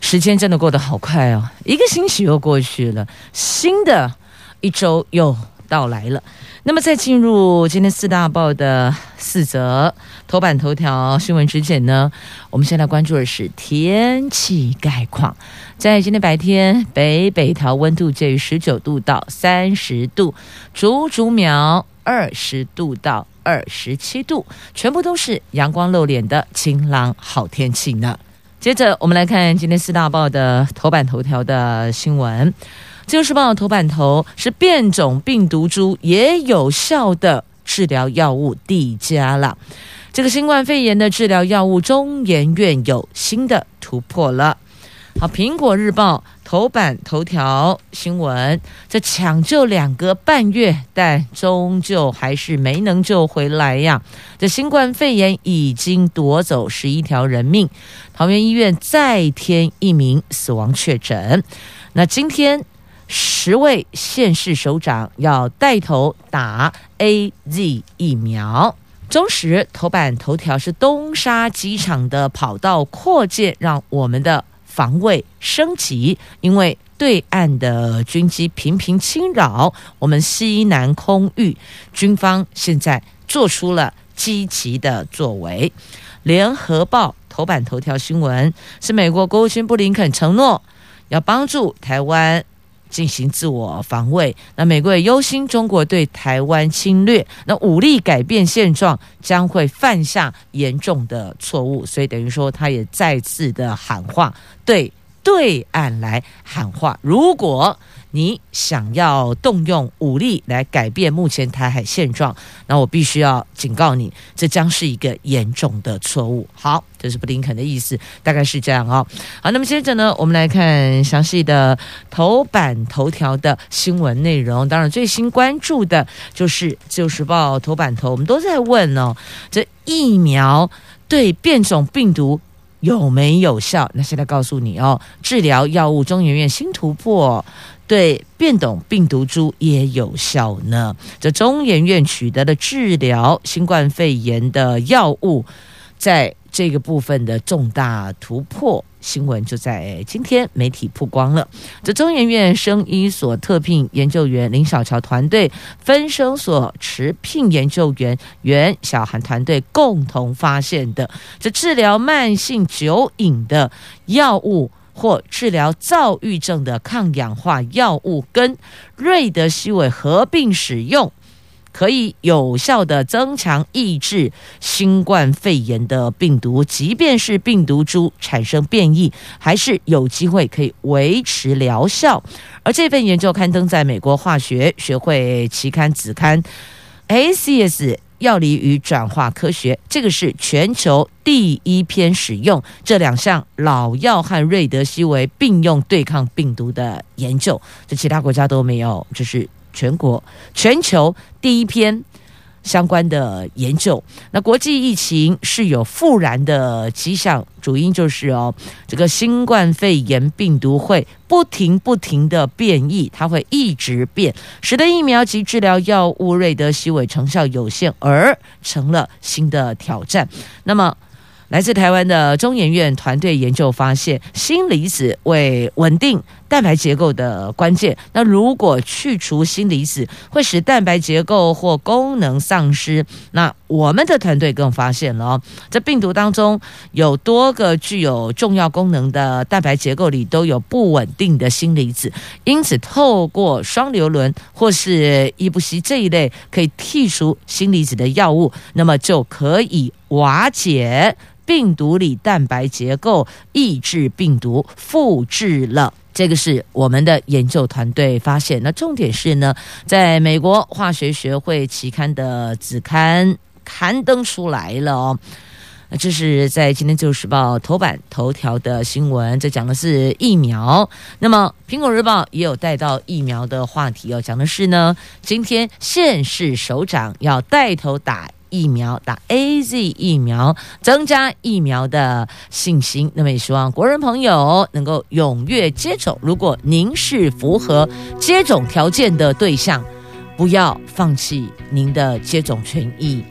时间真的过得好快哦，一个星期又过去了，新的一周又到来了。那么，在进入今天四大报的四则头版头条新闻之前呢，我们先来关注的是天气概况。在今天白天，北北条温度介于十九度到三十度，竹竹苗二十度到二十七度，全部都是阳光露脸的晴朗好天气呢。接着，我们来看今天四大报的头版头条的新闻。自由时报头版头是变种病毒株也有效的治疗药物递加了。这个新冠肺炎的治疗药物，中研院有新的突破了。好，苹果日报头版头条新闻：这抢救两个半月，但终究还是没能救回来呀。这新冠肺炎已经夺走十一条人命，桃园医院再添一名死亡确诊。那今天十位县市首长要带头打 AZ 疫苗。中时头版头条是东沙机场的跑道扩建，让我们的。防卫升级，因为对岸的军机频频侵扰我们西南空域，军方现在做出了积极的作为。联合报头版头条新闻是美国国务卿布林肯承诺要帮助台湾。进行自我防卫，那美国也忧心中国对台湾侵略，那武力改变现状将会犯下严重的错误，所以等于说他也再次的喊话，对对岸来喊话，如果。你想要动用武力来改变目前台海现状，那我必须要警告你，这将是一个严重的错误。好，这是布林肯的意思，大概是这样哦。好，那么接着呢，我们来看详细的头版头条的新闻内容。当然，最新关注的就是《自由时报》头版头，我们都在问哦，这疫苗对变种病毒有没有效？那现在告诉你哦，治疗药物中研院新突破。对变种病毒株也有效呢。这中研院取得了治疗新冠肺炎的药物，在这个部分的重大突破新闻就在今天媒体曝光了。这中研院生医所特聘研究员林小乔团队，分生所持聘研究员袁小涵团队共同发现的，这治疗慢性酒瘾的药物。或治疗躁郁症的抗氧化药物跟瑞德西韦合并使用，可以有效地增强抑制新冠肺炎的病毒，即便是病毒株产生变异，还是有机会可以维持疗效。而这份研究刊登在美国化学学会期刊子刊 ACS。药理与转化科学，这个是全球第一篇使用这两项老药和瑞德西韦并用对抗病毒的研究，这其他国家都没有，这是全国全球第一篇。相关的研究，那国际疫情是有复燃的迹象，主因就是哦，这个新冠肺炎病毒会不停不停的变异，它会一直变，使得疫苗及治疗药物瑞德西韦成效有限，而成了新的挑战。那么。来自台湾的中研院团队研究发现，锌离子为稳定蛋白结构的关键。那如果去除锌离子，会使蛋白结构或功能丧失。那我们的团队更发现了哦，这病毒当中有多个具有重要功能的蛋白结构里都有不稳定的锌离子，因此透过双硫仑或是伊布西这一类可以剔除锌离子的药物，那么就可以瓦解。病毒里蛋白结构抑制病毒复制了，这个是我们的研究团队发现。那重点是呢，在美国化学学会期刊的子刊刊登出来了哦。这是在今天《自由时报》头版头条的新闻，这讲的是疫苗。那么《苹果日报》也有带到疫苗的话题哦，讲的是呢，今天县市首长要带头打疫苗，打 AZ 疫苗，增加疫苗的信心。那么也希望国人朋友能够踊跃接种。如果您是符合接种条件的对象，不要放弃您的接种权益。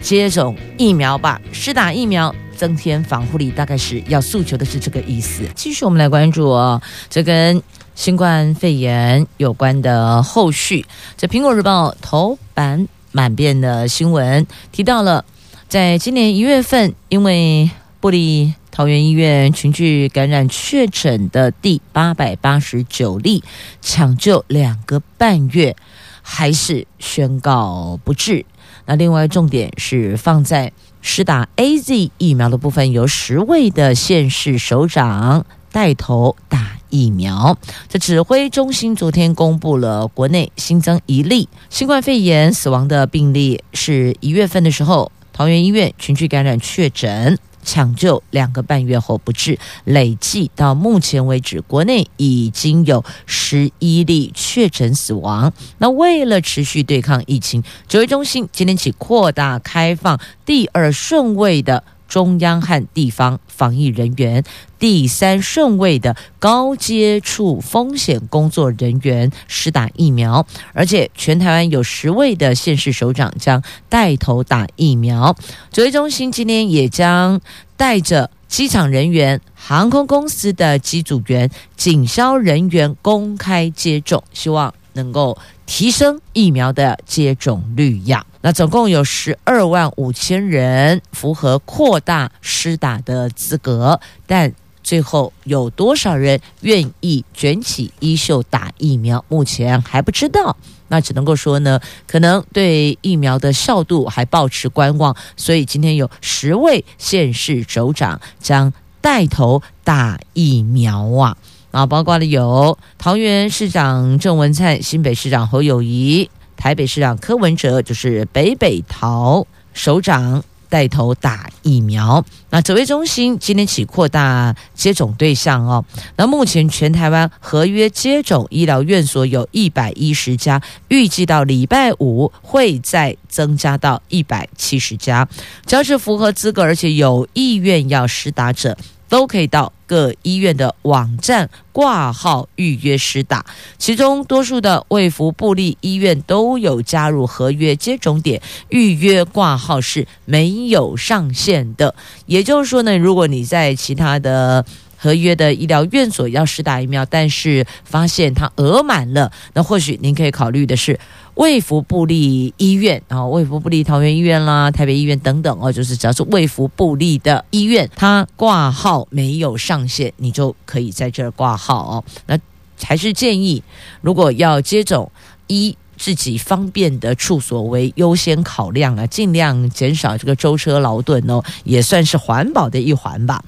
接种疫苗吧，施打疫苗增添防护力，大概是要诉求的是这个意思。继续，我们来关注哦，这跟新冠肺炎有关的后续。这《苹果日报》头版满遍的新闻提到了，在今年一月份，因为部立桃园医院群聚感染确诊的第八百八十九例，抢救两个半月，还是宣告不治。那另外重点是放在施打 AZ 疫苗的部分，由十位的县市首长带头打疫苗。这指挥中心昨天公布了国内新增一例新冠肺炎死亡的病例，是一月份的时候桃园医院群聚感染确诊。抢救两个半月后不治，累计到目前为止，国内已经有十一例确诊死亡。那为了持续对抗疫情，指挥中心今天起扩大开放第二顺位的。中央和地方防疫人员，第三顺位的高接触风险工作人员施打疫苗，而且全台湾有十位的县市首长将带头打疫苗。指挥中心今天也将带着机场人员、航空公司的机组员、警消人员公开接种，希望能够提升疫苗的接种率呀。那总共有十二万五千人符合扩大施打的资格，但最后有多少人愿意卷起衣袖打疫苗，目前还不知道。那只能够说呢，可能对疫苗的效度还抱持观望。所以今天有十位县市首长将带头打疫苗啊，啊，包括了有桃园市长郑文灿、新北市长侯友谊。台北市长柯文哲就是北北桃首长带头打疫苗。那指挥中心今天起扩大接种对象哦。那目前全台湾合约接种医疗院所有一百一十家，预计到礼拜五会再增加到一百七十家。只要是符合资格而且有意愿要施打者，都可以到各医院的网站挂号预约施打，其中多数的卫福部立医院都有加入合约接种点，预约挂号是没有上限的。也就是说呢，如果你在其他的合约的医疗院所要施打疫苗，但是发现它额满了，那或许您可以考虑的是。卫福部立医院，然后卫福部立桃园医院啦、台北医院等等哦，就是只要是卫福部立的医院，它挂号没有上限，你就可以在这儿挂号哦。那还是建议，如果要接种一。自己方便的处所为优先考量啊，尽量减少这个舟车劳顿哦，也算是环保的一环吧。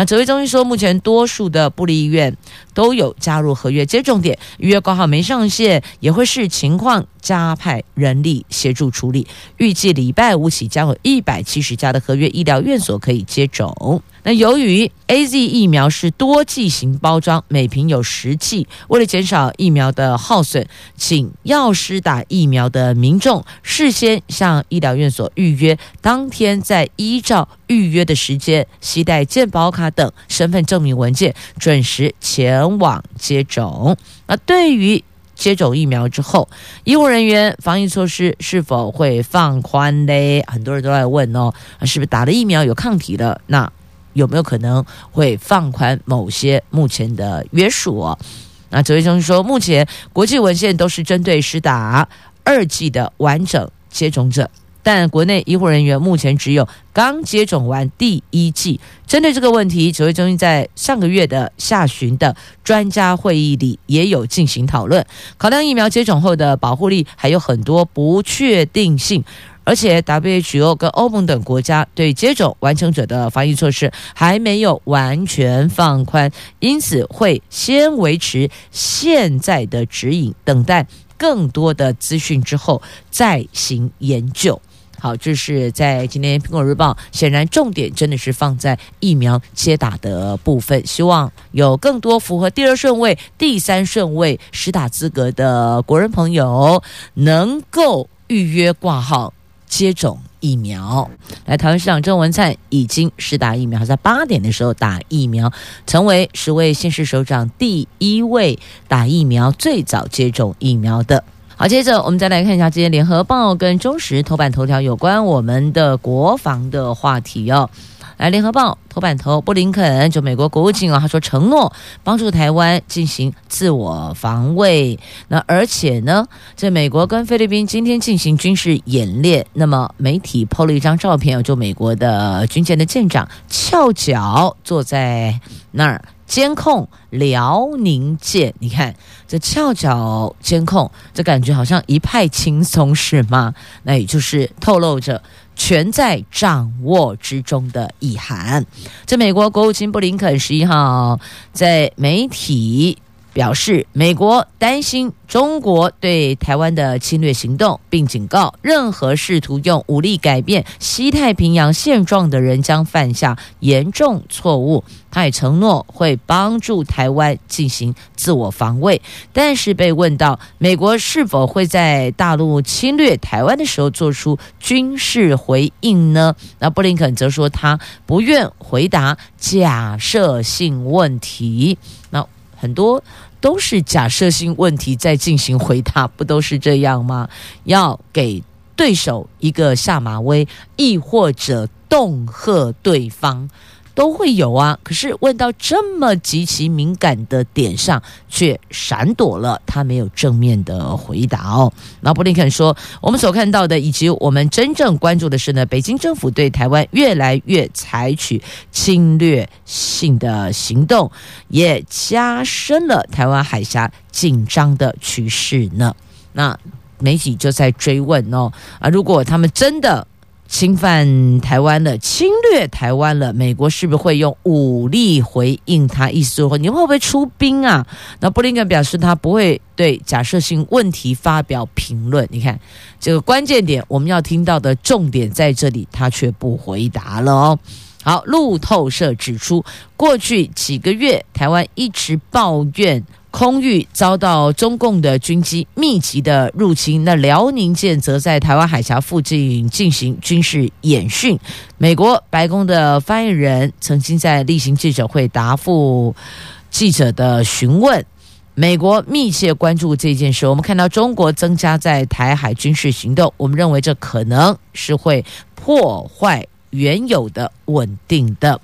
那指挥中心说，目前多数的部立医院都有加入合约接种点，预约挂号没上线，也会视情况加派人力协助处理。预计礼拜五起，将有一百七十家的合约医疗院所可以接种。那由于 AZ 疫苗是多剂型包装，每瓶有十剂，为了减少疫苗的耗损，请药师打疫苗的民众事先向医疗院所预约，当天再依照预约的时间，携带健保卡等身份证明文件，准时前往接种。那对于接种疫苗之后，医护人员防疫措施是否会放宽嘞？很多人都在问哦，是不是打了疫苗有抗体了？那有没有可能会放宽某些目前的约束哦？那指挥中心说，目前国际文献都是针对施打二剂的完整接种者，但国内医护人员目前只有刚接种完第一剂。针对这个问题，指挥中心在上个月的下旬的专家会议里也有进行讨论，考量疫苗接种后的保护力还有很多不确定性。而且，WHO 跟欧盟等国家对接种完成者的防疫措施还没有完全放宽，因此会先维持现在的指引，等待更多的资讯之后再行研究。好，这是在今天《苹果日报》，显然重点真的是放在疫苗接打的部分，希望有更多符合第二顺位、第三顺位实打资格的国人朋友能够预约挂号接种疫苗。来，台湾市长郑文灿已经施打疫苗，在八点的时候打疫苗，成为十位县市首长第一位打疫苗最早接种疫苗的。好，接着我们再来看一下今天《联合报》跟《中时》头版头条有关我们的国防的话题哦。来，《联合报》头版头，布林肯就美国国务卿啊，他说承诺帮助台湾进行自我防卫。那而且呢，在美国跟菲律宾今天进行军事演练，那么媒体 PO 了一张照片，就美国的军舰的舰长翘脚坐在那儿。监控辽宁舰，你看这翘脚监控，这感觉好像一派轻松，是吗？那也就是透露着全在掌握之中的意涵。这美国国务卿布林肯十一号在媒体。表示美国担心中国对台湾的侵略行动，并警告任何试图用武力改变西太平洋现状的人将犯下严重错误。他也承诺会帮助台湾进行自我防卫，但是被问到美国是否会在大陆侵略台湾的时候做出军事回应呢？那布林肯则说他不愿回答假设性问题。那很多都是假设性问题在进行回答，不都是这样吗？要给对手一个下马威，亦或者恫吓对方。都会有啊，可是问到这么极其敏感的点上，却闪躲了，他没有正面的回答哦。那布林肯说，我们所看到的，以及我们真正关注的是呢，北京政府对台湾越来越采取侵略性的行动，也加深了台湾海峡紧张的趋势呢。那媒体就在追问哦，啊，如果他们真的。侵犯台湾了，侵略台湾了，美国是不是会用武力回应他？意思说，你会不会出兵啊？那布林肯表示，他不会对假设性问题发表评论。你看，这个关键点，我们要听到的重点在这里，他却不回答了哦。好，路透社指出，过去几个月，台湾一直抱怨。空域遭到中共的军机密集的入侵，那辽宁舰则在台湾海峡附近进行军事演训。美国白宫的发言人曾经在例行记者会答复记者的询问，美国密切关注这件事。我们看到中国增加在台海军事行动，我们认为这可能是会破坏。原有的稳定的，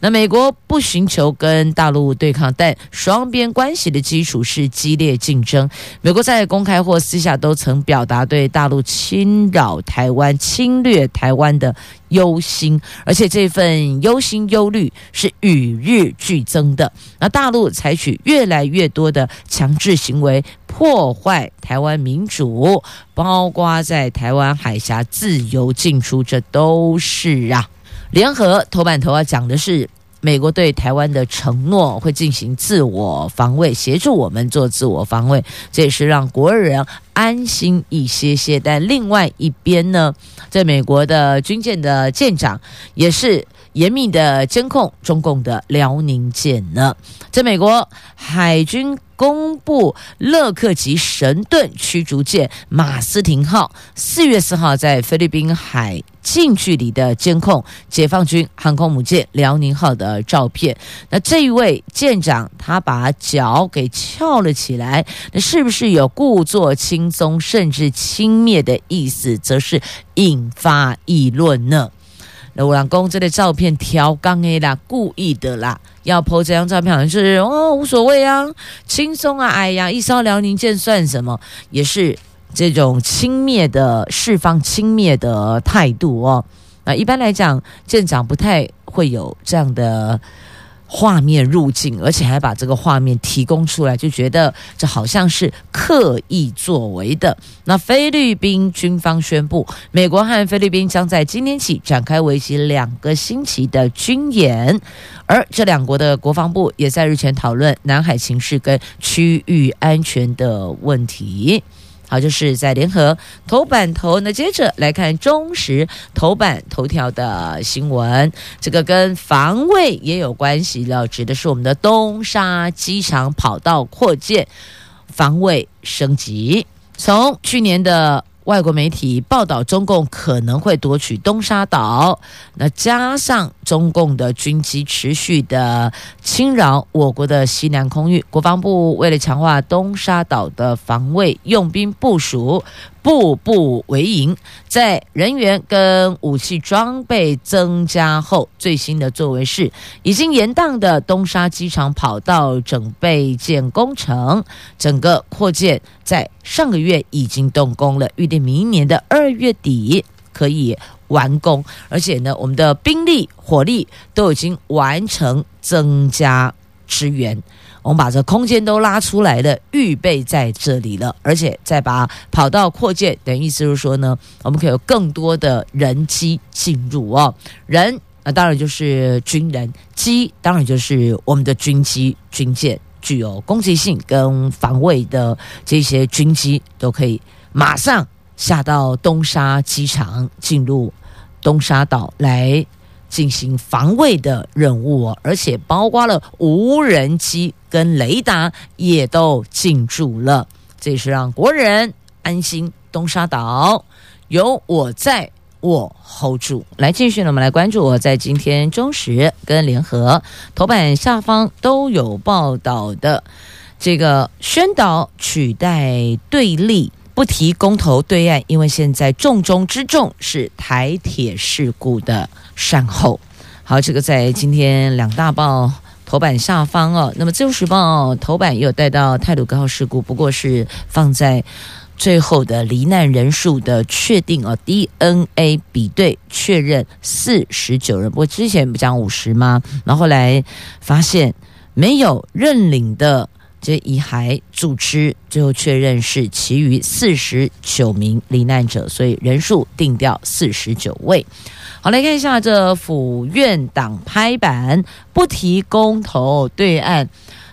那美国不寻求跟大陆对抗，但双边关系的基础是激烈竞争。美国在公开或私下都曾表达对大陆侵扰台湾、侵略台湾的忧心，而且这份忧心忧虑是与日俱增的。那大陆采取越来越多的强制行为，破坏台湾民主，包括在台湾海峡自由进出，这都是啊。联合头版头啊讲的是美国对台湾的承诺，会进行自我防卫，协助我们做自我防卫，这也是让国人安心一些些。但另外一边呢，在美国的军舰的舰长也是。严密的监控中共的辽宁舰呢，在美国海军公布勒克级神盾驱逐舰马斯廷号四月四号在菲律宾海近距离的监控解放军航空母舰辽宁号的照片。那这一位舰长他把脚给翘了起来，那是不是有故作轻松甚至轻蔑的意思，则是引发议论呢？我老公这类照片调刚 A 啦，故意的啦，要 po 这张照片好像是哦无所谓啊，轻松啊，哎呀，一艘辽宁舰算什么？也是这种轻蔑的释放轻蔑的态度哦。那一般来讲，舰长不太会有这样的。画面入境，而且还把这个画面提供出来，就觉得这好像是刻意作为的。那菲律宾军方宣布，美国和菲律宾将在今天起展开为期两个星期的军演，而这两国的国防部也在日前讨论南海情势跟区域安全的问题。好，就是在联合头版头。那接着来看中时头版头条的新闻，这个跟防卫也有关系了，指的是我们的东沙机场跑道扩建，防卫升级。从去年的外国媒体报道，中共可能会夺取东沙岛，那加上中共的军机持续的侵扰我国的西南空域，国防部为了强化东沙岛的防卫，用兵部署。步步为营，在人员跟武器装备增加后，最新的作为是已经延宕的东沙机场跑道整备建工程，整个扩建在上个月已经动工了，预定明年的二月底可以完工，而且呢，我们的兵力火力都已经完成增加支援。我们把这空间都拉出来了，预备在这里了，而且再把跑道扩建，等于意思就是说呢，我们可以有更多的人机进入哦。人啊，当然就是军人；机当然就是我们的军机、军舰，具有攻击性跟防卫的这些军机，都可以马上下到东沙机场，进入东沙岛来。进行防卫的任务，而且包括了无人机跟雷达也都进驻了，这是让国人安心。东沙岛有我在，我 hold 住。来，继续呢，我们来关注我在今天中时跟联合头版下方都有报道的这个宣导取代对立。不提公投对岸，因为现在重中之重是台铁事故的善后。好，这个在今天两大报头版下方哦。那么自由时报头版也有带到泰鲁阁号事故，不过是放在最后的罹难人数的确定哦，DNA 比对确认四十九人。不过之前不讲五十吗？然后来发现没有认领的。这遗骸组织最后确认是其余四十九名罹难者，所以人数定调四十九位。好，来看一下这府院党拍板不提公投对岸，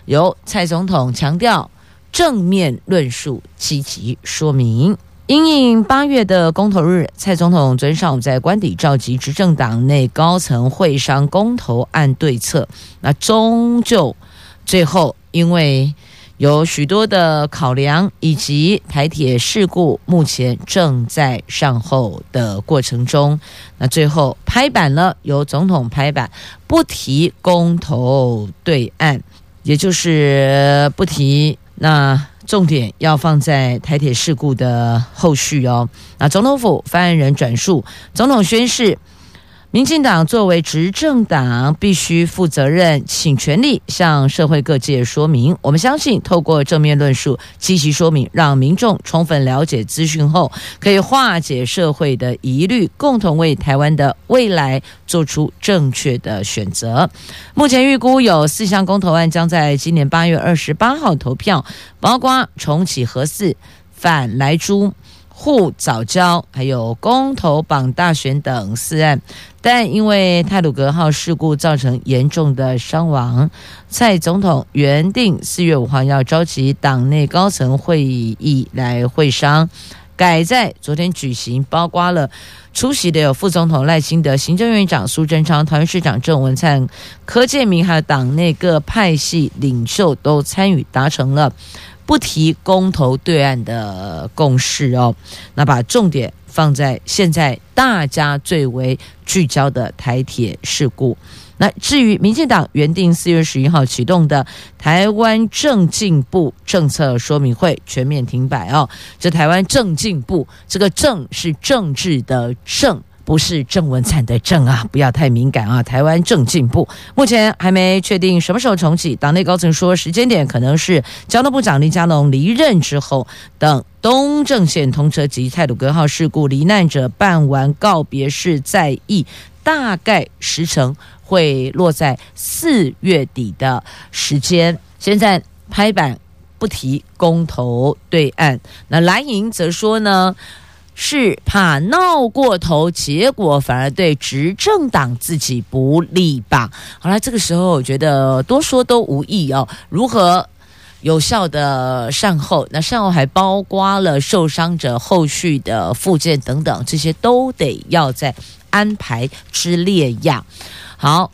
由蔡总统强调正面论述，积极说明。因应八月的公投日，蔡总统昨天上午在官邸召集执政党内高层会商公投案对策，那终究最后。因为有许多的考量，以及台铁事故目前正在善后的过程中，那最后拍板了，由总统拍板，不提公投对岸，也就是不提。那重点要放在台铁事故的后续哦。那总统府发言人转述，总统宣誓。民进党作为执政党，必须负责任，请全力向社会各界说明。我们相信，透过正面论述、积极说明，让民众充分了解资讯后，可以化解社会的疑虑，共同为台湾的未来做出正确的选择。目前预估有四项公投案将在今年八月二十八号投票，包括重启核四、反莱猪。护藻礁，还有公投榜大选等四案，但因为泰鲁格号事故造成严重的伤亡，蔡总统原定四月五号要召集党内高层会议来会商，改在昨天举行，包括了出席的有副总统赖清德、行政院长苏贞昌、团市长郑文灿、柯建铭，还有党内各派系领袖都参与，达成了。不提公投对岸的共识哦，那把重点放在现在大家最为聚焦的台铁事故。那至于民进党原定四月十一号启动的台湾正进步政策说明会全面停摆哦，这台湾正进步这个正是政治的正。不是郑文灿的郑啊，不要太敏感啊。台湾正进步，目前还没确定什么时候重启。党内高层说，时间点可能是交通部长林佳龙离任之后，等东正线通车及泰鲁格号事故罹难者办完告别式再议，大概时程会落在四月底的时间。现在拍板不提公投对岸，那蓝营则说呢？是怕闹过头，结果反而对执政党自己不利吧？好了，这个时候我觉得多说都无益哦。如何有效的善后。那善后还包括了受伤者后续的复健等等，这些都得要再安排之列呀。好，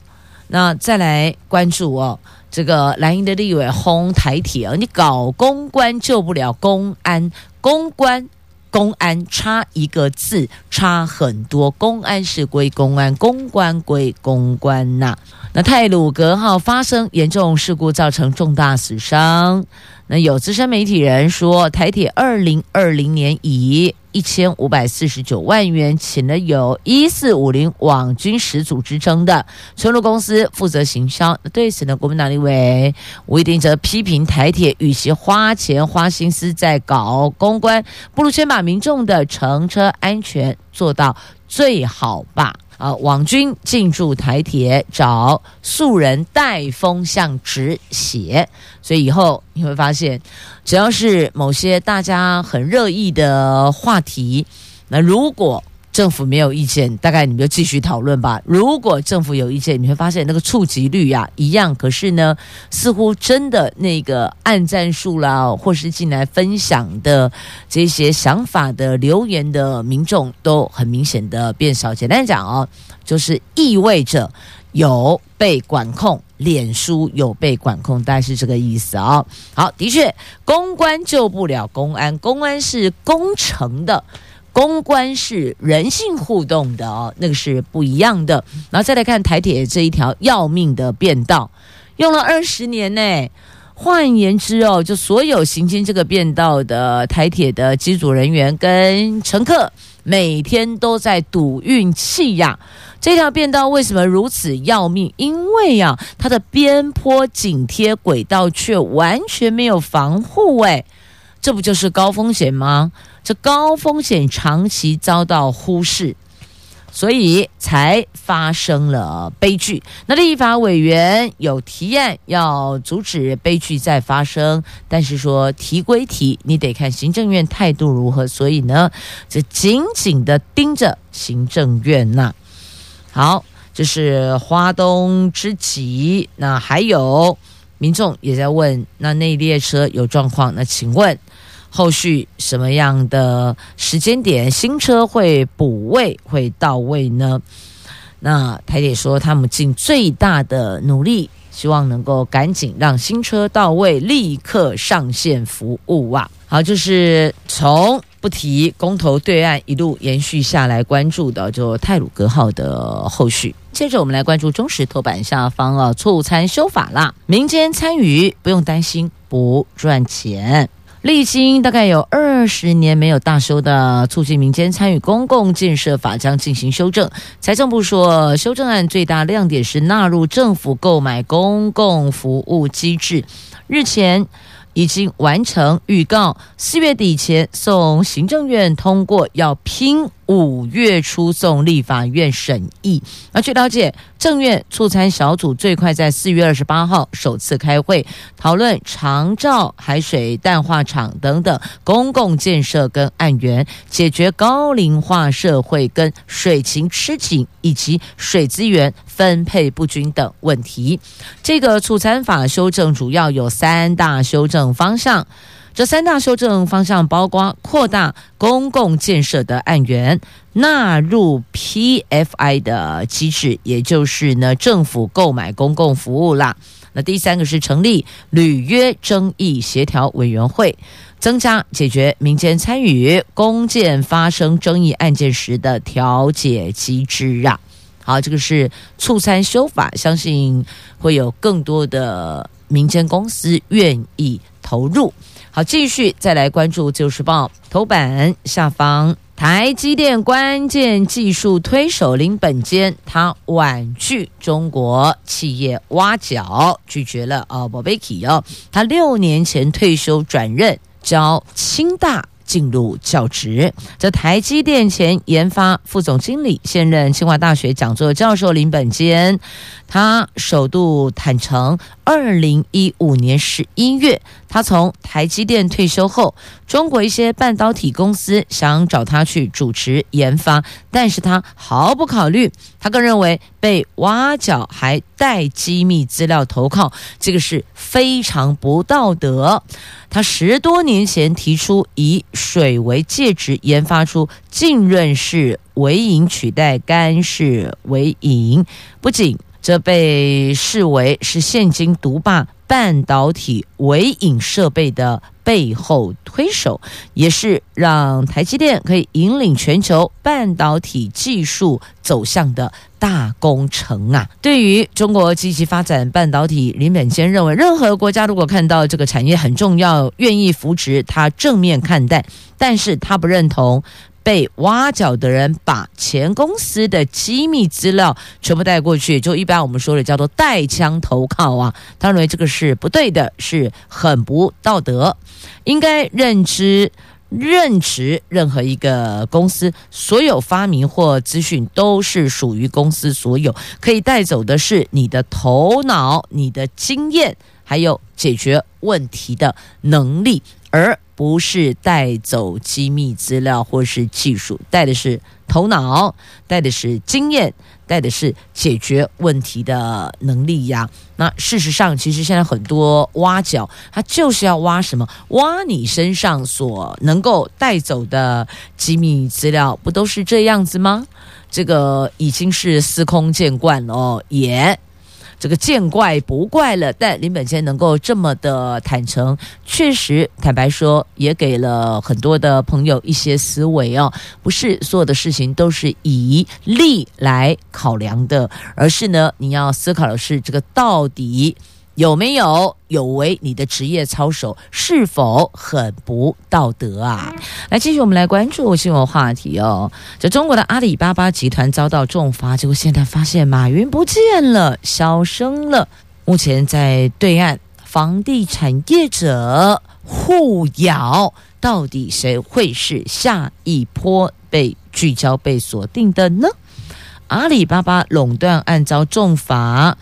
那再来关注哦。这个蓝营的立委轰台铁啊，你搞公关救不了公安，公关公安差一个字差很多，公安是归公安，公关归公关呐、那泰鲁格号发生严重事故，造成重大死伤。那有资深媒体人说，台铁二零二零年以一千五百四十九万元请了有一四五零网军始祖之称的存入公司负责行销。对此呢，国民党立委吴一丁则批评台铁与其花钱花心思在搞公关，不如先把民众的乘车安全做到最好吧。啊，网军进驻台铁找素人带风向止血，所以以后你会发现，只要是某些大家很热议的话题，那如果政府没有意见，大概你们就继续讨论吧。如果政府有意见，你会发现那个触及率呀、啊、一样，可是呢，似乎真的那个按赞数啦，或是进来分享的这些想法的留言的民众，都很明显的变少。简单讲哦，就是意味着有被管控，脸书有被管控，大概是这个意思啊、哦。好，的确，公关救不了公安，公安是工程的。公关是人性互动的哦，那个是不一样的。然后再来看台铁这一条要命的便道，用了二十年呢。换言之哦，就所有行经这个便道的台铁的机组人员跟乘客，每天都在赌运气呀。这条便道为什么如此要命？因为呀，它的边坡紧贴轨道，却完全没有防护哎，这不就是高风险吗？这高风险长期遭到忽视，所以才发生了悲剧。那立法委员有提案要阻止悲剧再发生，但是说提归提，你得看行政院态度如何。所以呢，就紧紧的盯着行政院呐。好，这是花东之急。那还有民众也在问，那那列车有状况，那请问？后续什么样的时间点新车会补位会到位呢？那台铁说他们尽最大的努力，希望能够赶紧让新车到位，立刻上线服务啊！好，就是从不提公投对岸一路延续下来关注的，就泰鲁格号的后续。接着我们来关注中石头版下方啊，错误参修法啦，民间参与不用担心不赚钱。历经大概有二十年没有大修的促进民间参与公共建设法将进行修正。财政部说，修正案最大亮点是纳入政府购买公共服务机制。日前已经完成预告，四月底前送行政院通过，要拼五月初送立法院审议。而据了解，政院促参小组最快在四月二十八号首次开会，讨论长照、海水淡化厂等等公共建设跟案源，解决高龄化社会跟水情吃紧以及水资源分配不均等问题。这个促参法修正主要有三大修正方向。这三大修正方向包括扩大公共建设的案源，纳入 PFI 的机制，也就是呢政府购买公共服务啦。那第三个是成立履约争议协调委员会，增加解决民间参与公建发生争议案件时的调解机制啊。好，这个是促参修法，相信会有更多的民间公司愿意投入。好，继续再来关注《自由时报》头版下方，台积电关键技术推手林本坚，他婉拒中国企业挖角，拒绝了哦，宝贝企哦，他六年前退休转任教清大。进入教职，这台积电前研发副总经理，现任清华大学讲座教授林本坚，他首度坦承，二零一五年十一月，他从台积电退休后，中国一些半导体公司想找他去主持研发，但是他毫不考虑。他更认为被挖角还带机密资料投靠，这个是非常不道德。他十多年前提出以水为介质研发出浸润式微影取代干式微影，不仅。这被视为是现今独霸半导体微影设备的背后推手，也是让台积电可以引领全球半导体技术走向的大工程啊！对于中国积极发展半导体，林本坚认为，任何国家如果看到这个产业很重要，愿意扶植，他正面看待，但是他不认同。被挖角的人把前公司的机密资料全部带过去，就一般我们说的叫做带枪投靠啊。他认为这个是不对的，是很不道德。应该认知、认知任何一个公司，所有发明或资讯都是属于公司所有，可以带走的是你的头脑、你的经验，还有解决问题的能力，而。不是带走机密资料或是技术，带的是头脑，带的是经验，带的是解决问题的能力呀。那事实上，其实现在很多挖角，他就是要挖什么？挖你身上所能够带走的机密资料，不都是这样子吗？这个已经是司空见惯了哦，也。这个见怪不怪了，但林本谦能够这么的坦诚，确实坦白说，也给了很多的朋友一些思维哦。不是所有的事情都是以利来考量的，而是呢，你要思考的是这个到底。有没有有违你的职业操守？是否很不道德啊？来，继续我们来关注新闻话题哦。这中国的阿里巴巴集团遭到重罚，结果现在发现马云不见了，消声了。目前在对岸，房地产业者互咬，到底谁会是下一波被聚焦、被锁定的呢？阿里巴巴垄断案遭重罚。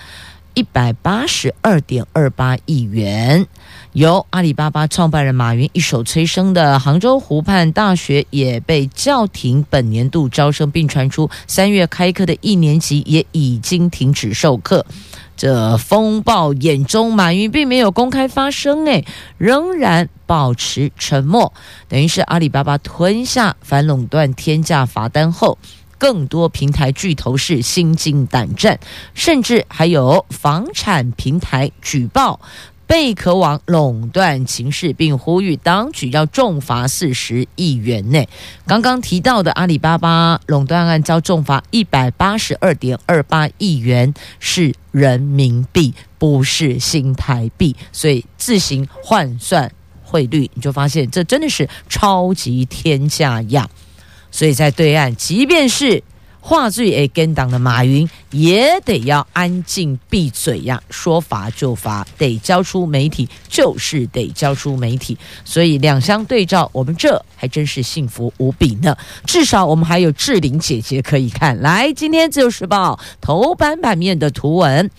一百八十二点二八亿元，由阿里巴巴创办人马云一手催生的杭州湖畔大学也被叫停本年度招生，并传出三月开课的一年级也已经停止授课。这风暴眼中，马云并没有公开发声，诶，仍然保持沉默，等于是阿里巴巴吞下反垄断天价罚单后。更多平台巨头是心惊胆战，甚至还有房产平台举报贝壳网垄断情势，并呼吁当局要重罚四十亿元内。刚刚提到的阿里巴巴垄断案遭重罚一百八十二点二八亿元，是人民币，不是新台币，所以自行换算汇率，你就发现这真的是超级天价呀！所以在对岸，即便是话最会跟党的马云，也得要安静闭嘴呀！说罚就罚，得交出媒体，就是得交出媒体。所以两相对照，我们这还真是幸福无比呢。至少我们还有志玲姐姐可以看。来，今天自由时报头版版面的图文。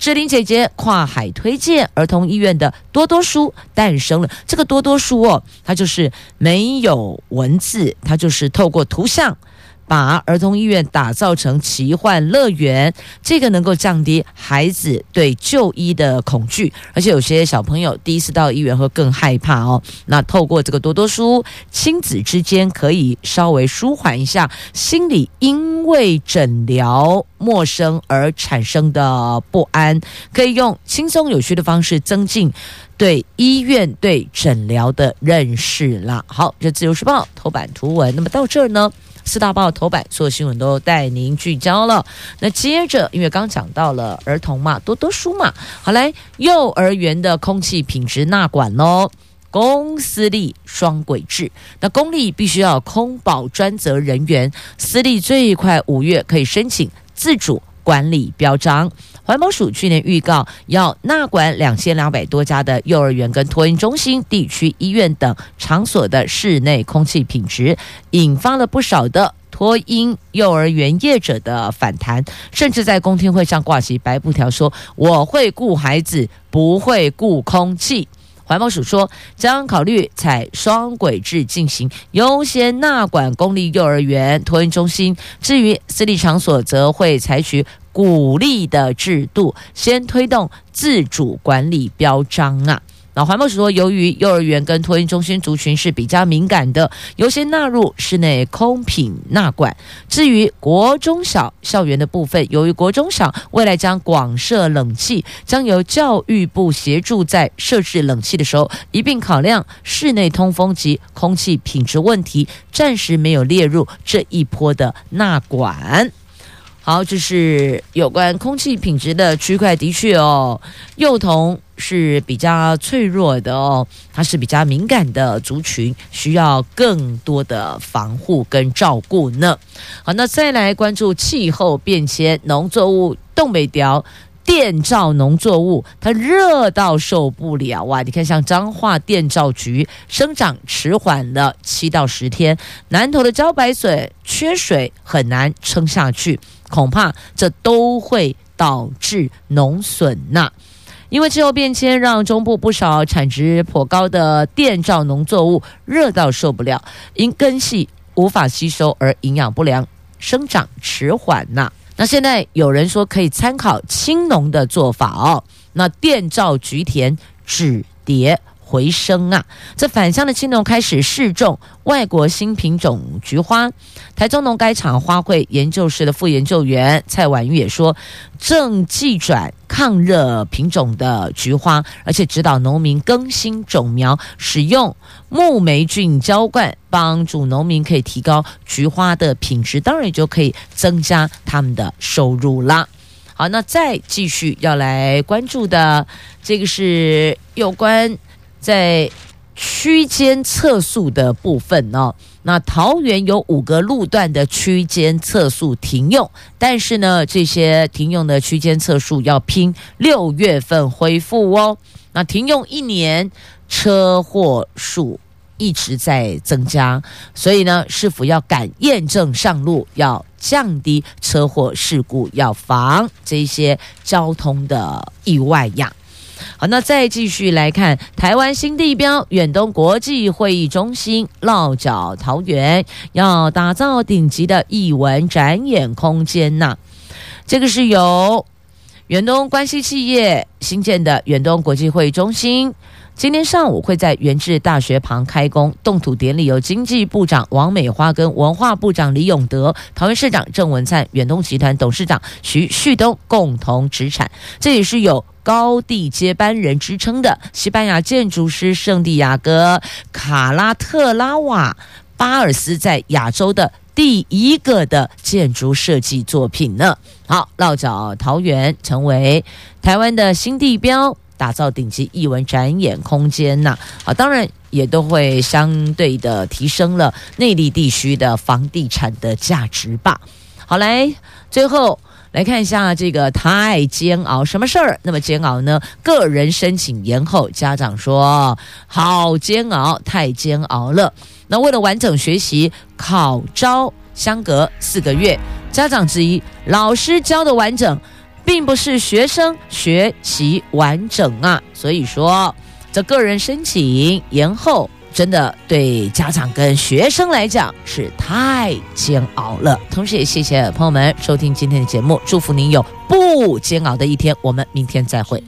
志玲姐姐跨海推荐儿童医院的多多书诞生了。这个多多书哦，它就是没有文字，它就是透过图像。把儿童医院打造成奇幻乐园，这个能够降低孩子对就医的恐惧，而且有些小朋友第一次到医院会更害怕哦。那透过这个多多书，亲子之间可以稍微舒缓一下心里因为诊疗陌生而产生的不安，可以用轻松有趣的方式增进对医院对诊疗的认识啦。好，这自由时报头版图文，那么到这儿呢？四大报头版，所有新闻都带您聚焦了。那接着，因为刚讲到了儿童嘛，多多书嘛，好来，幼儿园的空气品质纳管喽，公私立双轨制。那公立必须要空保专责人员，私立最快五月可以申请自主管理标章。环保署去年预告要纳管两千两百多家的幼儿园跟托婴中心、地区医院等场所的室内空气品质，引发了不少的托婴幼儿园业者的反弹，甚至在公听会上挂起白布条，说我会顾孩子，不会顾空气。环保署说，将考虑采双轨制进行，优先纳管公立幼儿园托运中心，至于私立场所，则会采取鼓励的制度，先推动自主管理标章啊。那环保署说，由于幼儿园跟托婴中心族群是比较敏感的，优先纳入室内空品纳管。至于国中小校园的部分，由于国中小未来将广设冷气，将由教育部协助在设置冷气的时候一并考量室内通风及空气品质问题，暂时没有列入这一波的纳管。好，这是有关空气品质的区块，的确哦，幼童是比较脆弱的哦，它是比较敏感的族群，需要更多的防护跟照顾呢。好，那再来关注气候变迁，农作物东北调。电照农作物，它热到受不了啊！你看，像彰化电照菊生长迟缓了七到十天，南投的茭白笋缺水很难撑下去，恐怕这都会导致农损呐。因为气候变迁，让中部不少产值颇高的电照农作物热到受不了，因根系无法吸收而营养不良，生长迟缓呐。那现在有人说可以参考青农的做法哦，那电照菊田止跌回升啊，这返乡的青农开始试种外国新品种菊花。台中农改场花卉研究室的副研究员蔡婉玉也说，正技转抗热品种的菊花，而且指导农民更新种苗，使用木霉菌浇灌，帮助农民可以提高菊花的品质，当然也就可以增加他们的收入啦。好，那再继续要来关注的这个是有关。在区间测速的部分呢，那桃园有五个路段的区间测速停用，但是呢，这些停用的区间测速要拼六月份恢复哦。那停用一年，车祸数一直在增加，所以呢，是否要敢验证上路，要降低车祸事故，要防这些交通的意外呀？好，那再继续来看台湾新地标远东国际会议中心落脚桃园，要打造顶级的艺文展演空间呐。这个是由远东关系企业新建的远东国际会议中心。今天上午会在元智大学旁开工，动土典礼由经济部长王美花跟文化部长李永德、桃园市长郑文灿、远东集团董事长徐旭东共同执产。这也是有高地接班人之称的西班牙建筑师圣地亚哥卡拉特拉瓦巴尔斯在亚洲的第一个的建筑设计作品呢。好，落脚桃园，成为台湾的新地标。打造顶级艺文展演空间呐，啊，当然也都会相对的提升了内地地区的房地产的价值吧。好，来最后来看一下这个太煎熬，什么事儿那么煎熬呢？个人申请延后，家长说好煎熬，太煎熬了。那为了完整学习，考招相隔四个月，家长质疑老师教的完整。并不是学生学习完整啊，所以说这个人申请延后，真的对家长跟学生来讲是太煎熬了。同时也谢谢朋友们收听今天的节目，祝福您有不煎熬的一天。我们明天再会。